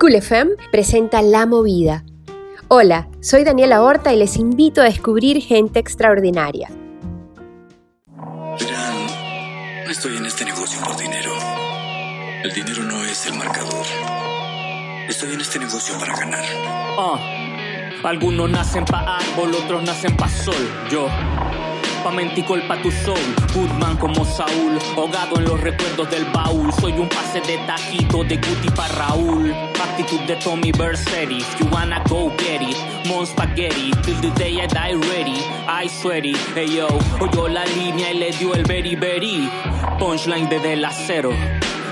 Cool FM presenta La Movida. Hola, soy Daniela Horta y les invito a descubrir gente extraordinaria. Verán, no estoy en este negocio por dinero. El dinero no es el marcador. Estoy en este negocio para ganar. Ah, algunos nacen pa' árbol, otros nacen pa' sol. Yo Pa' menticol pa' tu soul, Goodman como Saúl, ahogado en los recuerdos del baúl. Soy un pase de tajito de Guti pa' Raúl. Actitud de Tommy Versetti, if you wanna go get it. Mon spaghetti, till the day I die ready. I swear it, hey yo, oyó la línea y le dio el very very. Punchline desde el acero.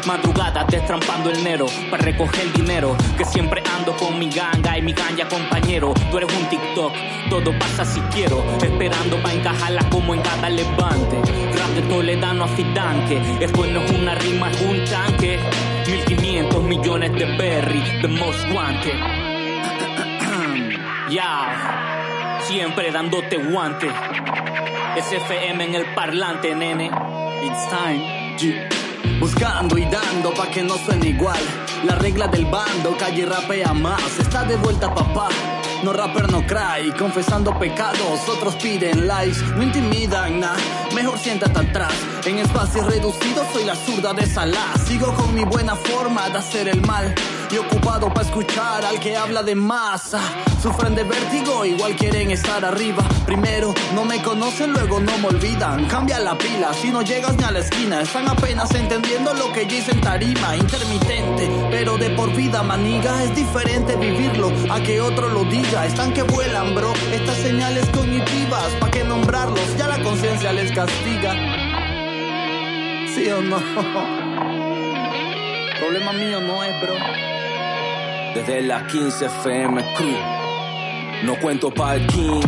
Madrugada destrampando el nero para recoger dinero. Que siempre ando con mi ganga y mi ganja compañero. Tú eres un TikTok, todo pasa si quiero. Esperando para encajarla como en cada levante. Rap de Toledano a Fidanque. Esto no es una rima, es un tanque. 1500 millones de berry, the most wanted. Ya, siempre dándote guante. SFM en el parlante, nene. It's time. Buscando y dando pa' que no suene igual. La regla del bando, calle rapea más. Está de vuelta papá. No rapper no cry, confesando pecados, otros piden likes, no intimidan nada, mejor siéntate atrás. En espacios reducidos soy la zurda de Salah, sigo con mi buena forma de hacer el mal y ocupado para escuchar al que habla de masa. Sufren de vértigo, igual quieren estar arriba. Primero no me conocen, luego no me olvidan. Cambia la pila, si no llegas ni a la esquina. Están apenas entendiendo lo que yo hice en tarima. Intermitente, pero de por vida, maniga. Es diferente vivirlo a que otro lo diga. Están que vuelan, bro. Estas señales cognitivas, ¿pa' qué nombrarlos? Ya la conciencia les castiga. ¿Sí o no? Problema mío no es, bro desde las 15 FM Crew. No cuento el king,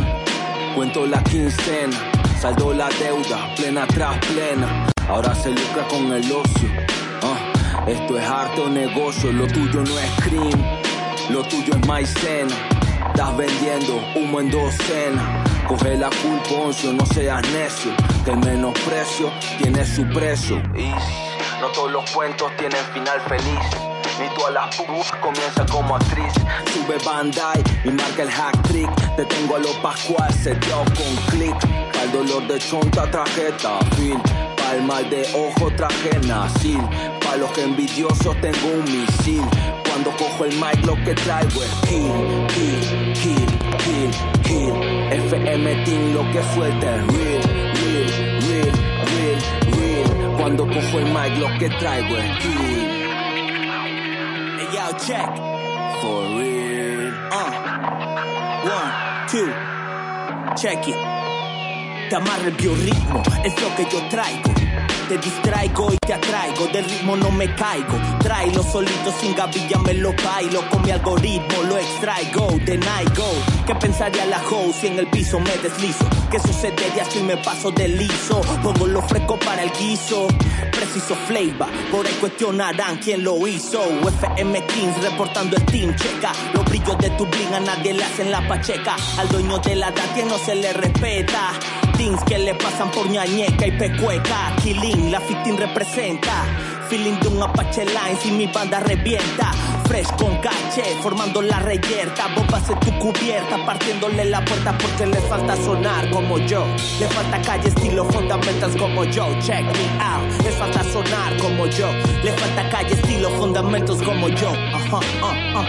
cuento la quincena. Saldo la deuda, plena tras plena. Ahora se lucra con el ocio. Ah, esto es arte o negocio, lo tuyo no es crimen, lo tuyo es maicena. Estás vendiendo humo en docena. Coge la culpa, no seas necio. Que el menosprecio tiene su precio. Y no todos los cuentos tienen final feliz. Ni a las putas comienza como actriz. Sube Bandai y marca el hack trick. Te tengo a lo Pascual, se dio con click. Para el dolor de chonta, tarjeta, fin. Para el mal de ojo, traje nasil. Para los envidiosos tengo un misil. Cuando cojo el mic lo que traigo es kill, kill, kill, kill, kill. FM Team lo que suelta es real, real, real, real, real. Cuando cojo el mic lo que traigo es kill check. For real. Uh. One, two. Check it. Te amarra el biorritmo, es lo que yo traigo. Te distraigo y te atraigo, del ritmo no me caigo. Tráelo solito sin gavilla, me lo bailo. Con mi algoritmo lo extraigo, de night go. ¿Qué pensaría la host si en el piso me deslizo? ¿Qué sucedería si me paso de liso? Pongo lo fresco para el guiso. Preciso flavor, por ahí cuestionarán quién lo hizo. FM Kings reportando el checa. Los brillos de tu bling a nadie le hacen la pacheca. Al dueño de la que no se le respeta que le pasan por ñañeca y pecueca. Killing, la 15 representa. Feeling de un Apache Line si mi banda revienta. Fresh con caché, formando la reyerta. Bombas en tu cubierta, partiéndole la puerta porque le falta sonar como yo. Le falta calle, estilo, fundamentos como yo. Check me out, le falta sonar como yo. Le falta calle, estilo, fundamentos como yo. Ajá, uh,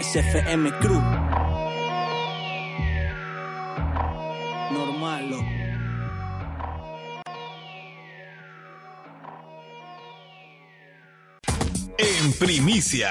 SFM Crew. En primicia.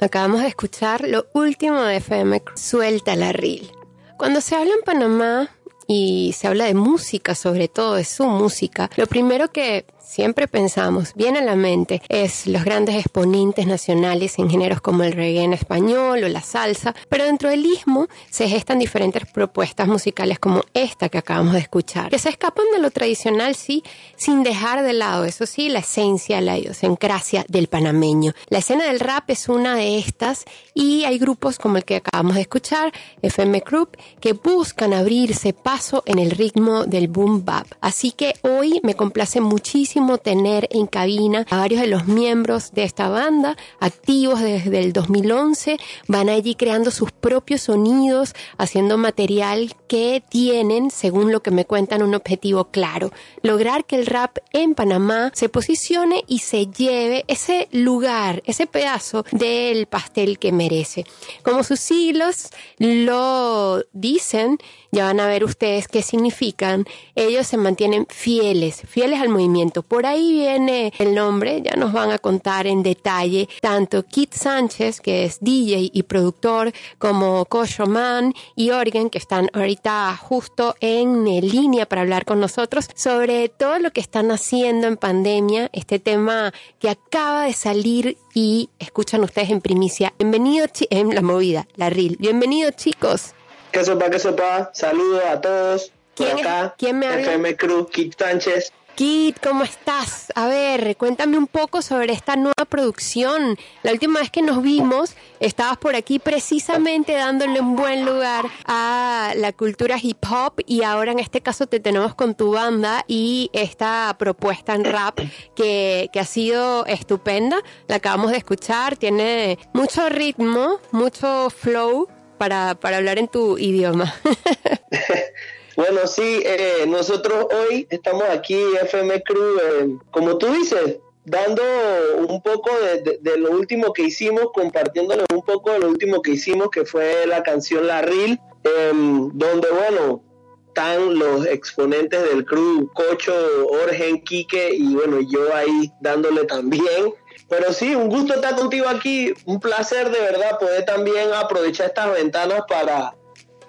Acabamos de escuchar lo último de FM Suelta la Reel. Cuando se habla en Panamá y se habla de música, sobre todo de su música, lo primero que siempre pensamos, viene a la mente, es los grandes exponentes nacionales en géneros como el reggae español o la salsa, pero dentro del istmo se gestan diferentes propuestas musicales como esta que acabamos de escuchar, que se escapan de lo tradicional, sí, sin dejar de lado, eso sí, la esencia, la idiosincrasia del panameño. La escena del rap es una de estas y hay grupos como el que acabamos de escuchar, FM Group, que buscan abrirse paso paso en el ritmo del boom bap. Así que hoy me complace muchísimo tener en cabina a varios de los miembros de esta banda, activos desde el 2011, van allí creando sus propios sonidos, haciendo material que tienen, según lo que me cuentan, un objetivo claro, lograr que el rap en Panamá se posicione y se lleve ese lugar, ese pedazo del pastel que merece. Como sus siglos lo dicen, ya van a ver ustedes qué significan, ellos se mantienen fieles, fieles al movimiento. Por ahí viene el nombre, ya nos van a contar en detalle tanto Kit Sánchez, que es DJ y productor, como Kosho Man y Orgen, que están ahorita justo en línea para hablar con nosotros sobre todo lo que están haciendo en pandemia, este tema que acaba de salir y escuchan ustedes en primicia. Bienvenido en la movida, la RIL. Bienvenidos chicos. Que sopa, que sopa. Saludos a todos. ¿Quién, acá, ¿quién me habla? FM Cruz, Kit Sánchez. Kit, ¿cómo estás? A ver, cuéntame un poco sobre esta nueva producción. La última vez que nos vimos, estabas por aquí precisamente dándole un buen lugar a la cultura hip hop y ahora en este caso te tenemos con tu banda y esta propuesta en rap que, que ha sido estupenda. La acabamos de escuchar, tiene mucho ritmo, mucho flow para, para hablar en tu idioma. bueno, sí, eh, nosotros hoy estamos aquí, FM Crew, eh, como tú dices, dando un poco de, lo último que hicimos, compartiéndoles un poco de lo último que hicimos, que fue la canción La Reel, eh, donde, bueno, están los exponentes del crew, Cocho, Orgen, Quique, y bueno, yo ahí dándole también. Pero sí, un gusto estar contigo aquí, un placer de verdad poder también aprovechar estas ventanas para,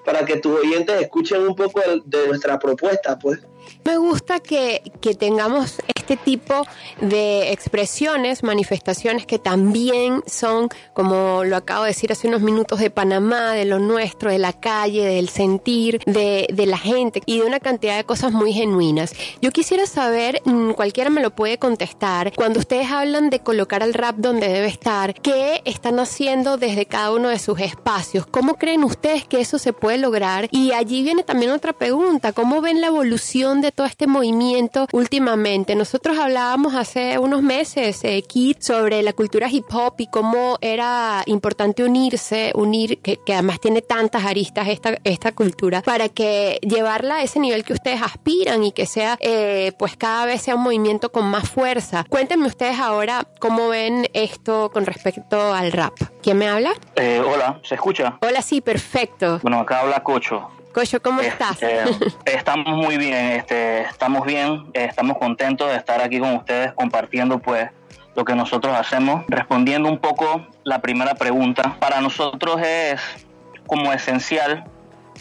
para que tus oyentes escuchen un poco de, nuestra propuesta, pues. Me gusta que, que, tengamos este tipo de expresiones, manifestaciones que también son, como lo acabo de decir hace unos minutos, de Panamá, de lo nuestro, de la calle, del sentir, de, de la gente y de una cantidad de cosas muy genuinas. Yo quisiera saber, mm, cualquiera me lo puede contestar, cuando ustedes hablan de colocar al rap donde debe estar, ¿qué están haciendo desde cada uno de sus espacios? ¿Cómo creen ustedes que eso se puede lograr? Y allí viene también otra pregunta, ¿cómo ven la evolución de todo este movimiento últimamente. Nosotros hablábamos hace unos meses, eh, Kit, sobre la cultura hip hop y cómo era importante unirse, unir, que, que además tiene tantas aristas esta, esta cultura, para que llevarla a ese nivel que ustedes aspiran y que sea, eh, pues cada vez sea un movimiento con más fuerza. Cuéntenme ustedes ahora cómo ven esto con respecto al rap. ¿Quién me habla? Eh, hola, ¿se escucha? Hola, sí, perfecto. Bueno, acá habla Cocho. Cocho, ¿cómo estás? Eh, estamos muy bien, este, estamos bien, eh, estamos contentos de estar aquí con ustedes compartiendo pues lo que nosotros hacemos. Respondiendo un poco la primera pregunta, para nosotros es como esencial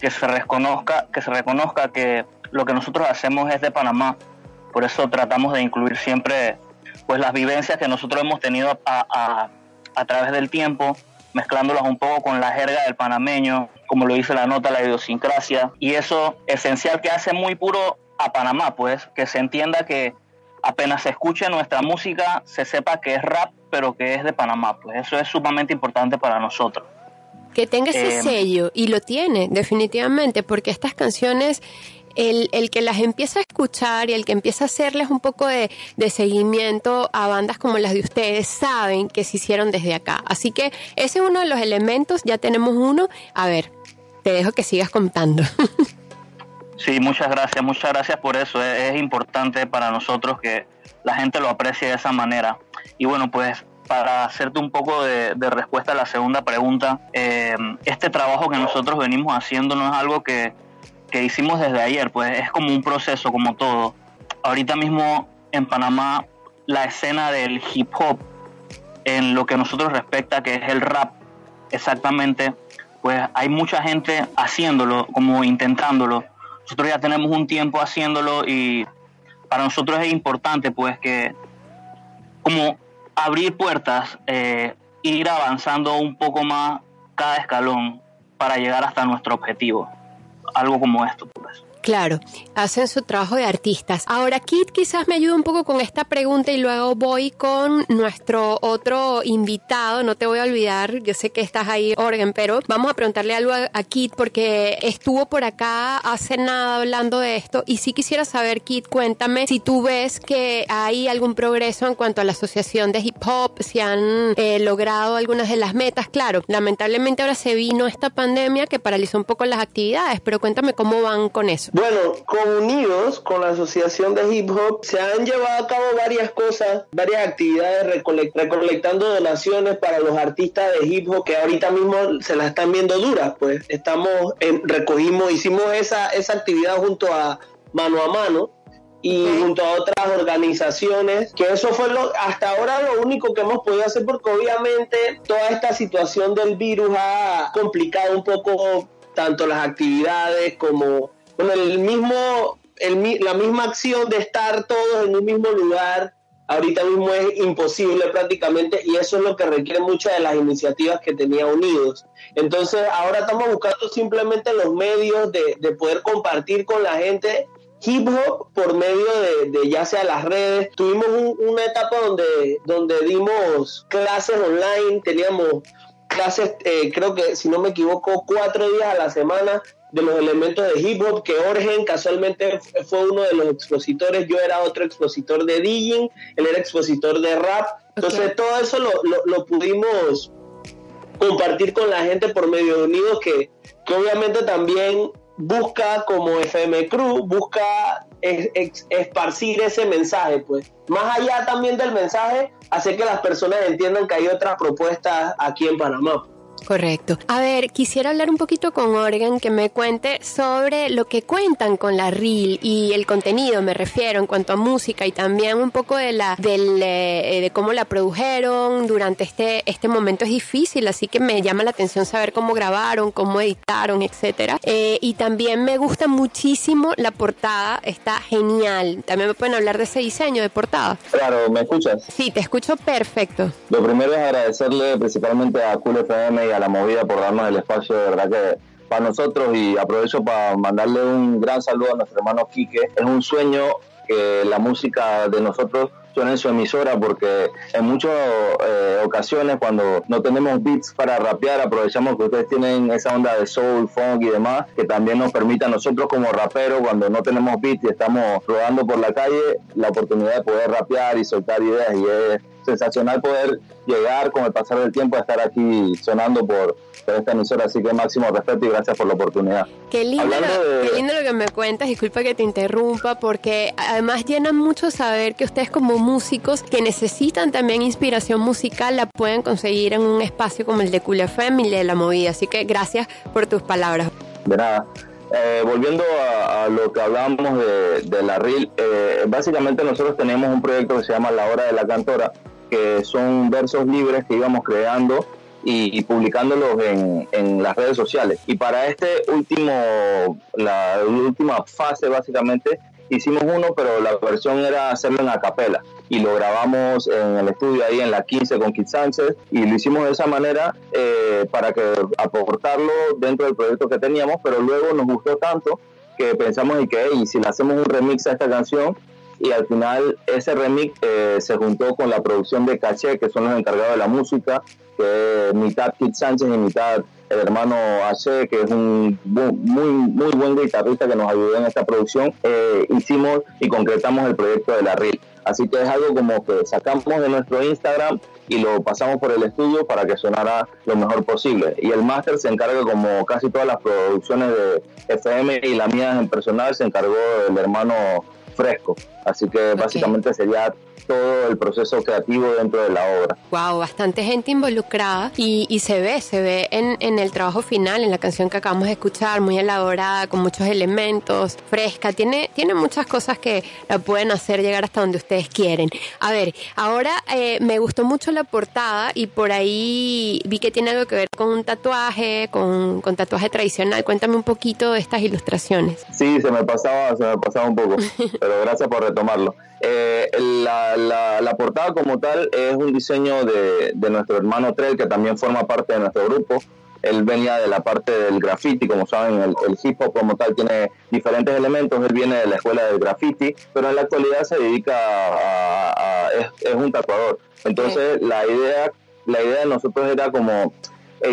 que se reconozca, que se reconozca que lo que nosotros hacemos es de Panamá. Por eso tratamos de incluir siempre pues las vivencias que nosotros hemos tenido a, a, a través del tiempo, mezclándolas un poco con la jerga del panameño, como lo dice la nota, la idiosincrasia, y eso esencial que hace muy puro a Panamá, pues, que se entienda que apenas se escuche nuestra música, se sepa que es rap, pero que es de Panamá, pues eso es sumamente importante para nosotros. Que tenga ese eh, sello, y lo tiene, definitivamente, porque estas canciones el, el, que las empieza a escuchar y el que empieza a hacerles un poco de, de, seguimiento a bandas como las de ustedes saben que se hicieron desde acá. Así que ese es uno de los elementos, ya tenemos uno. A ver, te dejo que sigas contando. Sí, muchas gracias, muchas gracias por eso. Es, importante para nosotros que la gente lo aprecie de esa manera. Y bueno, pues para hacerte un poco de, de respuesta a la segunda pregunta, eh, este trabajo que nosotros venimos haciendo no es algo que que hicimos desde ayer, pues es como un proceso, como todo. Ahorita mismo en Panamá, la escena del hip hop, en lo que nosotros respecta, que es el rap, exactamente, pues hay mucha gente haciéndolo, como intentándolo. Nosotros ya tenemos un tiempo haciéndolo y para nosotros es importante, pues, que como abrir puertas, eh, ir avanzando un poco más cada escalón para llegar hasta nuestro objetivo algo como esto. Pues. Claro, hacen su trabajo de artistas. Ahora, Kit quizás me ayude un poco con esta pregunta y luego voy con nuestro otro invitado. No te voy a olvidar, yo sé que estás ahí, Orgen, pero vamos a preguntarle algo a, Kit porque estuvo por acá hace nada hablando de esto y sí quisiera saber, Kit, cuéntame si tú ves que hay algún progreso en cuanto a la asociación de hip hop, si han eh, logrado algunas de las metas. Claro, lamentablemente ahora se vino esta pandemia que paralizó un poco las actividades, pero cuéntame cómo van con eso. Bueno, con Unidos, con la Asociación de Hip Hop, se han llevado a cabo varias cosas, varias actividades recolectando donaciones para los artistas de hip hop que ahorita mismo se las están viendo duras. Pues estamos, recogimos, hicimos esa, esa actividad junto a Mano a Mano y junto a otras organizaciones, que eso fue lo, hasta ahora lo único que hemos podido hacer porque obviamente toda esta situación del virus ha complicado un poco tanto las actividades como bueno, el mismo, la misma acción de estar todos en un mismo lugar, ahorita mismo es imposible prácticamente y eso es lo que requiere muchas de las iniciativas que tenía Unidos. Entonces ahora estamos buscando simplemente los medios de, de poder compartir con la gente hip hop por medio de, ya sea las redes. Tuvimos una etapa donde, donde dimos clases online, teníamos clases, eh, creo que si no me equivoco, cuatro días a la semana de los elementos de hip hop, que Orgen casualmente fue uno de los expositores, yo era otro expositor de DJing, él era expositor de rap, entonces todo eso lo, lo, pudimos compartir con la gente por medio de Unidos, que, que obviamente también busca como FM Crew, busca esparcir ese mensaje, pues. Más allá también del mensaje, hacer que las personas entiendan que hay otras propuestas aquí en Panamá. Correcto. A ver, quisiera hablar un poquito con Organ que me cuente sobre lo que cuentan con la reel y el contenido, me refiero, en cuanto a música y también un poco de la del, eh, de cómo la produjeron durante este este momento es difícil, así que me llama la atención saber cómo grabaron, cómo editaron, etcétera. Eh, y también me gusta muchísimo la portada, está genial. También me pueden hablar de ese diseño de portada. Claro, ¿me escuchas? Sí, te escucho perfecto. Lo primero es agradecerle principalmente a Cool FM a la movida por darnos el espacio, de verdad que para nosotros y aprovecho para mandarle un gran saludo a nuestro hermano Quique. Es un sueño que la música de nosotros suene en su emisora porque en muchas eh, ocasiones cuando no tenemos beats para rapear aprovechamos que ustedes tienen esa onda de soul, funk y demás que también nos permite a nosotros como raperos cuando no tenemos beats y estamos rodando por la calle la oportunidad de poder rapear y soltar ideas y es sensacional poder llegar con el pasar del tiempo a estar aquí sonando por, esta emisora. Así que máximo respeto y gracias por la oportunidad. Qué lindo, lo, qué lindo lo que me cuentas, disculpa que te interrumpa, porque además llena mucho saber que ustedes como músicos que necesitan también inspiración musical la pueden conseguir en un espacio como el de Cool FM y de La Movida. Así que gracias por tus palabras. De nada. Eh, volviendo a, lo que hablábamos de, la RIL, eh, básicamente nosotros tenemos un proyecto que se llama La Hora de la Cantora, que son versos libres que íbamos creando y, publicándolos en, en, las redes sociales. Y para este último, la última fase básicamente, hicimos uno, pero la versión era hacerlo en acapela y lo grabamos en el estudio ahí en la 15 con Kid Sánchez y lo hicimos de esa manera eh, para que aportarlo dentro del proyecto que teníamos, pero luego nos gustó tanto que pensamos y que y si le hacemos un remix a esta canción y al final ese remix eh, se juntó con la producción de Caché, que son los encargados de la música, que es mitad Kit Sánchez y mitad el hermano H, que es un muy, muy buen guitarrista que nos ayudó en esta producción. Eh, hicimos y concretamos el proyecto de la RIL. Así que es algo como que sacamos de nuestro Instagram y lo pasamos por el estudio para que sonara lo mejor posible. Y el máster se encarga, como casi todas las producciones de FM y la mía en personal, se encargó el hermano Fresco. Así que básicamente sería todo el proceso creativo dentro de la obra. Wow, bastante gente involucrada y, y se ve, se ve en, en, el trabajo final, en la canción que acabamos de escuchar, muy elaborada, con muchos elementos, fresca, tiene, tiene muchas cosas que la pueden hacer llegar hasta donde ustedes quieren. A ver, ahora eh, me gustó mucho la portada y por ahí vi que tiene algo que ver con un tatuaje, con, con tatuaje tradicional. Cuéntame un poquito de estas ilustraciones. Sí, se me pasaba, se me pasaba un poco, pero gracias por retomarlo. Eh, la, la, portada como tal es un diseño de, de, nuestro hermano Trell, que también forma parte de nuestro grupo. él venía de la parte del graffiti, como saben, el, hip hop como tal tiene diferentes elementos, él viene de la escuela del graffiti, pero en la actualidad se dedica a, es, un tatuador. Entonces la idea, la idea de nosotros era como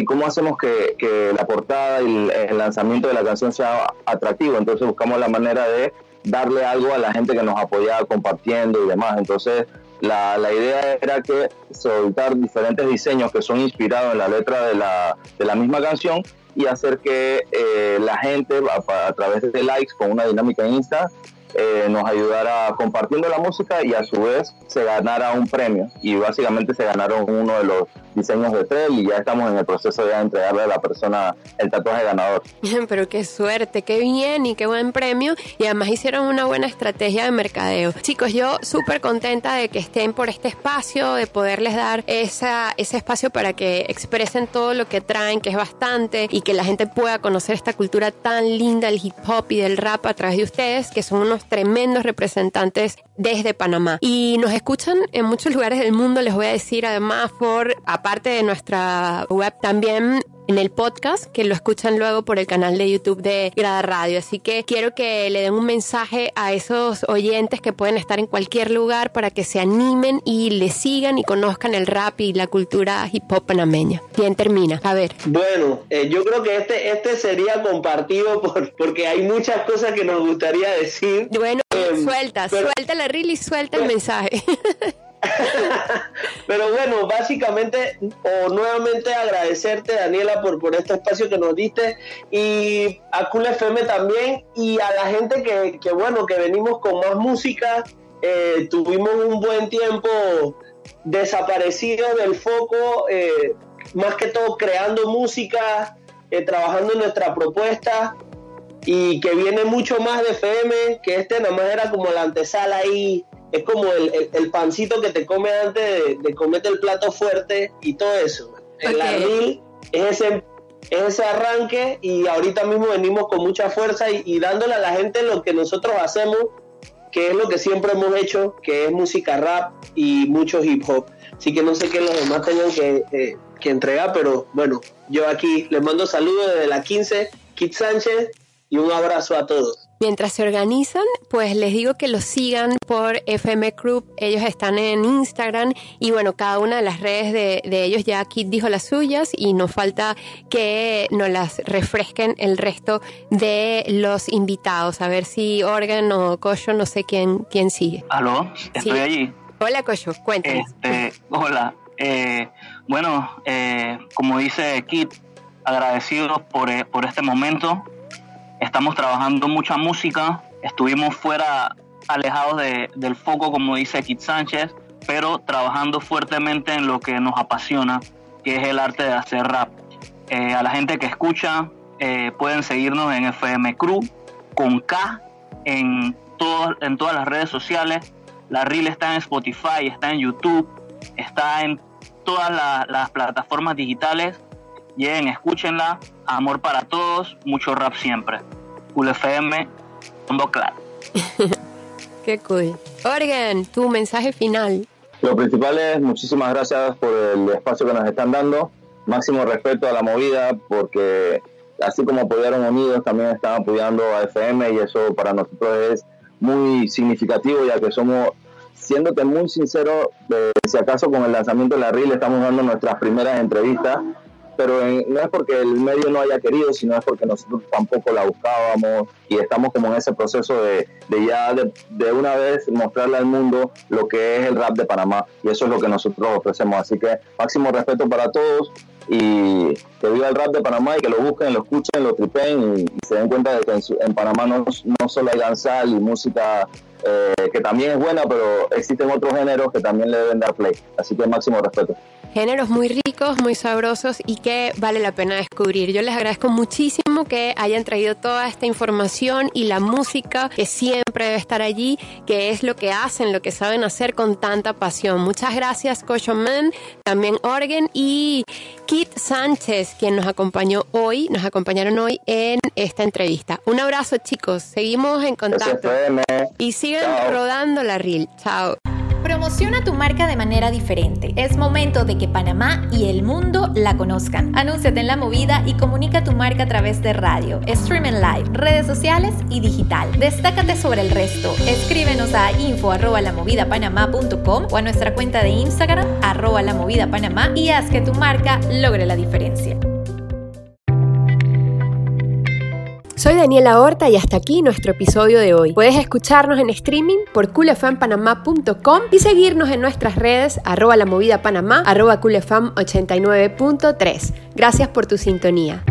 cómo hacemos que, que, la portada y el, lanzamiento de la canción sea atractivo. Entonces buscamos la manera de darle algo a la gente que nos apoyaba compartiendo y demás. Entonces la, la, idea era que soltar diferentes diseños que son inspirados en la letra de la, de la misma canción y hacer que eh, la gente a, través de likes con una dinámica Insta eh, nos ayudara compartiendo la música y a su vez se ganara un premio. Y básicamente se ganaron uno de los diseños de Trell y ya estamos en el proceso de entregarle a la persona el tatuaje ganador. Pero qué suerte, qué bien y qué buen premio. Y además hicieron una buena estrategia de mercadeo. Chicos, yo súper contenta de que estén por este espacio, de poderles dar esa, ese espacio para que expresen todo lo que traen, que es bastante, y que la gente pueda conocer esta cultura tan linda del hip hop y del rap a través de ustedes, que son unos tremendos representantes desde Panamá. Y nos escuchan en muchos lugares del mundo, les voy a decir además por, aparte de nuestra web también, en el podcast, que lo escuchan luego por el canal de YouTube de Grada Radio. Así que quiero que le den un mensaje a esos oyentes que pueden estar en cualquier lugar para que se animen y le sigan y conozcan el rap y la cultura hip hop panameña. Bien, termina. A ver. Bueno, eh, yo creo que este, este sería compartido por, porque hay muchas cosas que nos gustaría decir. Bueno, em, suelta, suelta la reel y suelta el mensaje. Pero bueno, básicamente, o nuevamente agradecerte, Daniela, por, por este espacio que nos diste y a Cool FM también y a la gente que, que bueno, que venimos con más música. Eh, tuvimos un buen tiempo desaparecido del foco, eh, más que todo creando música, eh, trabajando en nuestra propuesta y que viene mucho más de FM, que este nada más era como la antesala ahí es como el, pancito que te come antes de, comerte el plato fuerte y todo eso. El arril es ese, ese arranque y ahorita mismo venimos con mucha fuerza y, dándole a la gente lo que nosotros hacemos, que es lo que siempre hemos hecho, que es música rap y mucho hip hop. Así que no sé qué los demás tengan que, eh, que entregar, pero bueno, yo aquí les mando saludos desde la 15, Kit Sánchez, y un abrazo a todos. Mientras se organizan, pues les digo que los sigan por FM Group. Ellos están en Instagram y bueno, cada una de las redes de, ellos ya Kit dijo las suyas y nos falta que nos las refresquen el resto de los invitados. A ver si Organ o Coyo, no sé quién, quién sigue. Aló, estoy allí. Hola Coyo, cuéntanos. Este, hola. Eh, bueno, eh, como dice Kit, agradecidos por, eh, por este momento estamos trabajando mucha música, estuvimos fuera alejados de, del foco, como dice Kit Sánchez, pero trabajando fuertemente en lo que nos apasiona, que es el arte de hacer rap. Eh, a la gente que escucha, eh, pueden seguirnos en FM Crew con K en, en todas las redes sociales. La Reel está en Spotify, está en YouTube, está en todas las plataformas digitales Lleguen, escúchenla. Amor para todos, mucho rap siempre. Cool FM, claro. Qué cool. Organ, tu mensaje final. Lo principal es muchísimas gracias por el espacio que nos están dando. Máximo respeto a la movida porque así como apoyaron unidos, también están apoyando a FM y eso para nosotros es muy significativo ya que somos, siéndote muy sincero, eh, si acaso con el lanzamiento de la RIL estamos dando nuestras primeras entrevistas pero no es porque el medio no haya querido, sino es porque nosotros tampoco la buscábamos y estamos como en ese proceso de, de ya de, de, una vez mostrarle al mundo lo que es el rap de Panamá y eso es lo que nosotros ofrecemos. Así que máximo respeto para todos y que viva el rap de Panamá y que lo busquen, lo escuchen, lo tripen y, se den cuenta de que en, Panamá no, no, solo hay danzal y música eh, que también es buena, pero existen otros géneros que también le deben dar play. Así que máximo respeto géneros muy ricos, muy sabrosos y que vale la pena descubrir. Yo les agradezco muchísimo que hayan traído toda esta información y la música que siempre debe estar allí, que es lo que hacen, lo que saben hacer con tanta pasión. Muchas gracias, Cocho Man, también Orgen y Sánchez, quien nos acompañó hoy, nos acompañaron hoy en esta entrevista. Un abrazo, chicos. Seguimos en contacto. Y sigan rodando la reel. Chao. Promociona tu marca de manera diferente. Es momento de que Panamá y el mundo la conozcan. Anúnciate en la movida y comunica tu marca a través de radio, streaming live, redes sociales y digital. Destácate sobre el resto. Escríbenos a info o a nuestra cuenta de Instagram arroba y haz que tu marca logre la diferencia. Soy Daniela Horta y hasta aquí nuestro episodio de hoy. Puedes escucharnos en streaming por coolfmpanamá.com y seguirnos en nuestras redes arroba la movida panamá, arroba coolfm89.3. Gracias por tu sintonía.